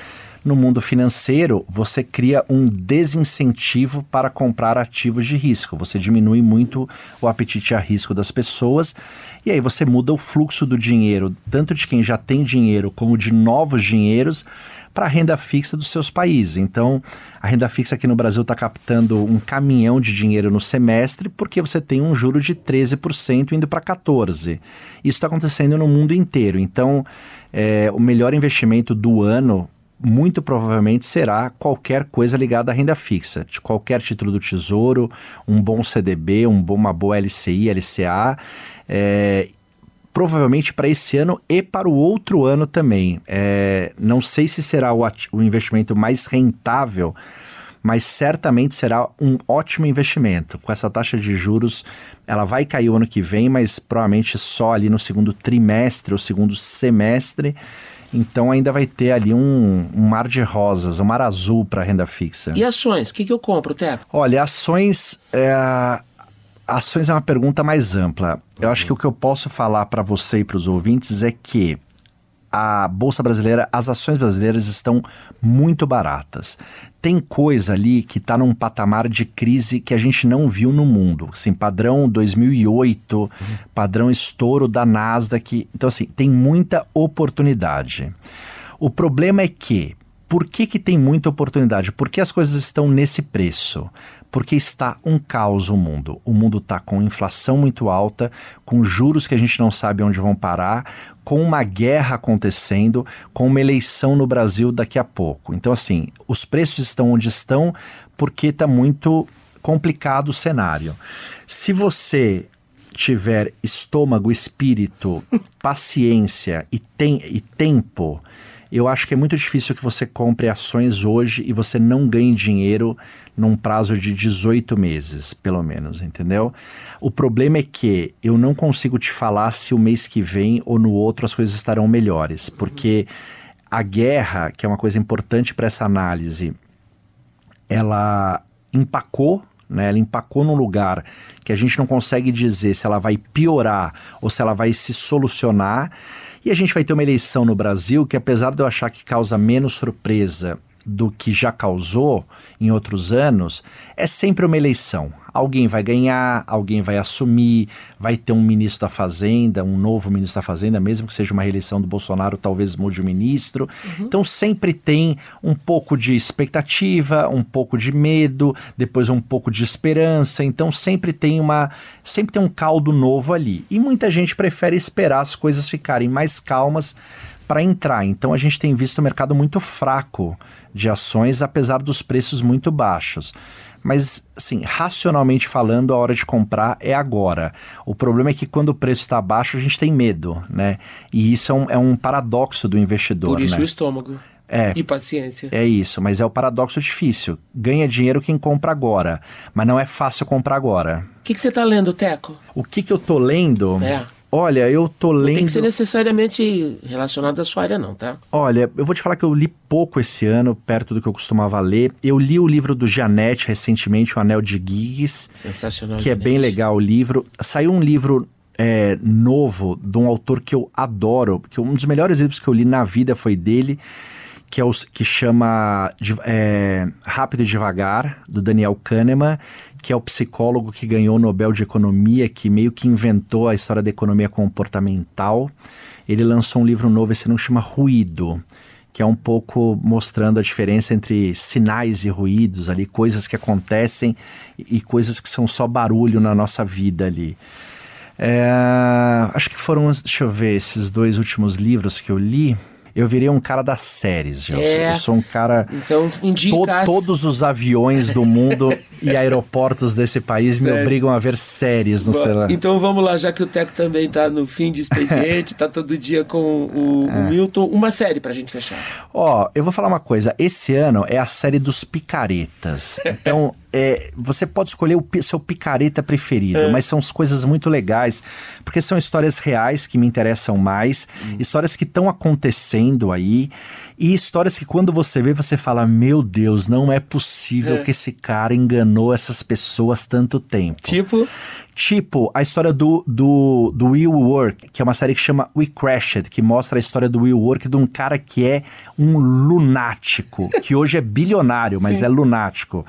no mundo financeiro, você cria um desincentivo para comprar ativos de risco. Você diminui muito o apetite a risco das pessoas e aí você muda o fluxo do dinheiro, tanto de quem já tem dinheiro como de novos dinheiros para a renda fixa dos seus países. Então, a renda fixa aqui no Brasil está captando um caminhão de dinheiro no semestre porque você tem um juro de 13% indo para 14%. Isso está acontecendo no mundo inteiro. Então, é, o melhor investimento do ano muito provavelmente será qualquer coisa ligada à renda fixa, de qualquer título do Tesouro, um bom CDB, um bom, uma boa LCI, LCA, é, provavelmente para esse ano e para o outro ano também. É, não sei se será o, o investimento mais rentável, mas certamente será um ótimo investimento. Com essa taxa de juros, ela vai cair o ano que vem, mas provavelmente só ali no segundo trimestre ou segundo semestre. Então ainda vai ter ali um, um mar de rosas, um mar azul para renda fixa. E ações? O que, que eu compro, Teco? Olha, ações. É... Ações é uma pergunta mais ampla. Eu acho que o que eu posso falar para você e para os ouvintes é que a bolsa brasileira, as ações brasileiras estão muito baratas. Tem coisa ali que está num patamar de crise que a gente não viu no mundo. Assim, padrão 2008, uhum. padrão estouro da Nasdaq. Então, assim, tem muita oportunidade. O problema é que, por que, que tem muita oportunidade? Por que as coisas estão nesse preço? Porque está um caos o mundo. O mundo está com inflação muito alta, com juros que a gente não sabe onde vão parar, com uma guerra acontecendo, com uma eleição no Brasil daqui a pouco. Então, assim, os preços estão onde estão porque está muito complicado o cenário. Se você tiver estômago, espírito, paciência e, tem, e tempo, eu acho que é muito difícil que você compre ações hoje e você não ganhe dinheiro num prazo de 18 meses, pelo menos, entendeu? O problema é que eu não consigo te falar se o mês que vem ou no outro as coisas estarão melhores, porque a guerra, que é uma coisa importante para essa análise, ela empacou né? Ela empacou num lugar que a gente não consegue dizer se ela vai piorar ou se ela vai se solucionar. E a gente vai ter uma eleição no Brasil que, apesar de eu achar que causa menos surpresa do que já causou em outros anos, é sempre uma eleição. Alguém vai ganhar, alguém vai assumir, vai ter um ministro da Fazenda, um novo ministro da Fazenda, mesmo que seja uma reeleição do Bolsonaro, talvez mude o ministro. Uhum. Então sempre tem um pouco de expectativa, um pouco de medo, depois um pouco de esperança. Então sempre tem uma, sempre tem um caldo novo ali. E muita gente prefere esperar as coisas ficarem mais calmas para entrar. Então a gente tem visto o mercado muito fraco de ações, apesar dos preços muito baixos. Mas, assim, racionalmente falando, a hora de comprar é agora. O problema é que quando o preço está baixo, a gente tem medo, né? E isso é um, é um paradoxo do investidor. Por isso né? o estômago. É, e paciência. É isso, mas é o paradoxo difícil. Ganha dinheiro quem compra agora, mas não é fácil comprar agora. O que, que você está lendo, Teco? O que, que eu tô lendo? É. Olha, eu tô lendo. Não tem que ser necessariamente relacionado à sua área, não, tá? Olha, eu vou te falar que eu li pouco esse ano, perto do que eu costumava ler. Eu li o livro do Janete recentemente, O Anel de Giggs. Sensacional. Que Janete. é bem legal o livro. Saiu um livro é, novo de um autor que eu adoro, que um dos melhores livros que eu li na vida foi dele que é os que chama é, Rápido e Devagar, do Daniel Kahneman, que é o psicólogo que ganhou o Nobel de Economia, que meio que inventou a história da economia comportamental. Ele lançou um livro novo, esse não chama Ruído, que é um pouco mostrando a diferença entre sinais e ruídos ali, coisas que acontecem e coisas que são só barulho na nossa vida ali. É, acho que foram, deixa eu ver, esses dois últimos livros que eu li eu virei um cara das séries, Gelson. É, eu sou um cara. Então, indica... To, todos os aviões do mundo e aeroportos desse país Sério? me obrigam a ver séries no Bom, celular. Então vamos lá, já que o Teco também está no fim de expediente, está todo dia com o, é. o, Milton, uma série pra gente fechar. Ó, eu vou falar uma coisa. Esse ano é a série dos picaretas. Então, é, você pode escolher o seu picareta preferido, é. mas são coisas muito legais, porque são histórias reais que me interessam mais, hum. histórias que estão acontecendo aí, e histórias que quando você vê, você fala: Meu Deus, não é possível é. que esse cara enganou essas pessoas tanto tempo. Tipo? Tipo, a história do, do, do Will Work, que é uma série que chama We Crashed, que mostra a história do Will Work de um cara que é um lunático, que hoje é bilionário, mas Sim. é lunático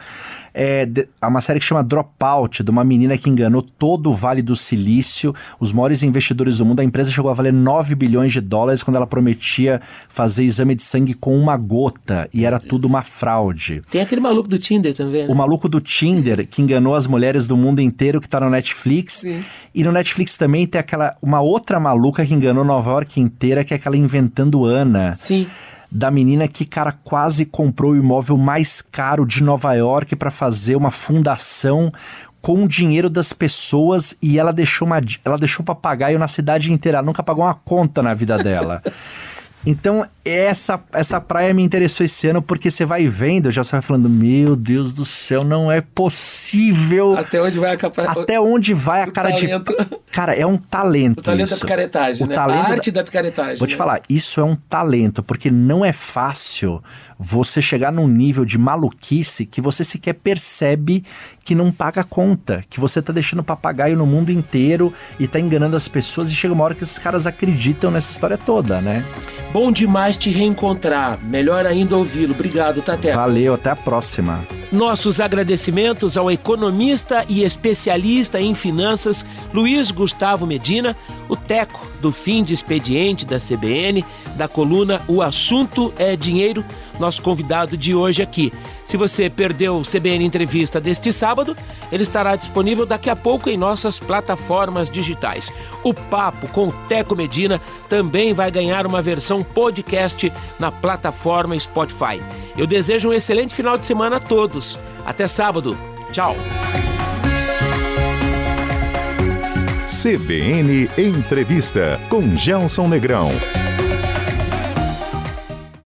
é, é uma série que chama Dropout, de uma menina que enganou todo o Vale do Silício, os maiores investidores do mundo. A empresa chegou a valer 9 bilhões de dólares quando ela prometia fazer exame de sangue com uma gota e era tudo uma fraude. Tem aquele maluco do Tinder também. Né? O maluco do Tinder que enganou as mulheres do mundo inteiro que tá no Netflix. Sim. E no Netflix também tem aquela uma outra maluca que enganou Nova York inteira, que é aquela inventando Ana. Sim da menina que, cara, quase comprou o imóvel mais caro de Nova York para fazer uma fundação com o dinheiro das pessoas e ela deixou uma ela deixou papagaio na cidade inteira, ela nunca pagou uma conta na vida dela. Então, essa, essa praia me interessou esse ano porque você vai vendo, já você vai falando, meu Deus do céu, não é possível. Até onde vai a capa... Até onde vai a cara talento. de. Cara, é um talento. O talento isso. da picaretagem, o né? Talento a arte da, da picaretagem. Vou né? te falar, isso é um talento, porque não é fácil você chegar num nível de maluquice que você sequer percebe que não paga conta, que você tá deixando papagaio no mundo inteiro e tá enganando as pessoas e chega uma hora que esses caras acreditam nessa história toda, né? Bom demais te reencontrar. Melhor ainda ouvi-lo. Obrigado, Taté. Valeu, até a próxima. Nossos agradecimentos ao economista e especialista em finanças Luiz Gustavo Medina, o Teco, do fim de expediente da CBN, da coluna O Assunto é Dinheiro, nosso convidado de hoje aqui. Se você perdeu o CBN Entrevista deste sábado, ele estará disponível daqui a pouco em nossas plataformas digitais. O papo com o Teco Medina também vai ganhar uma versão podcast na plataforma Spotify. Eu desejo um excelente final de semana a todos. Até sábado. Tchau. CBN Entrevista com Gelson Negrão.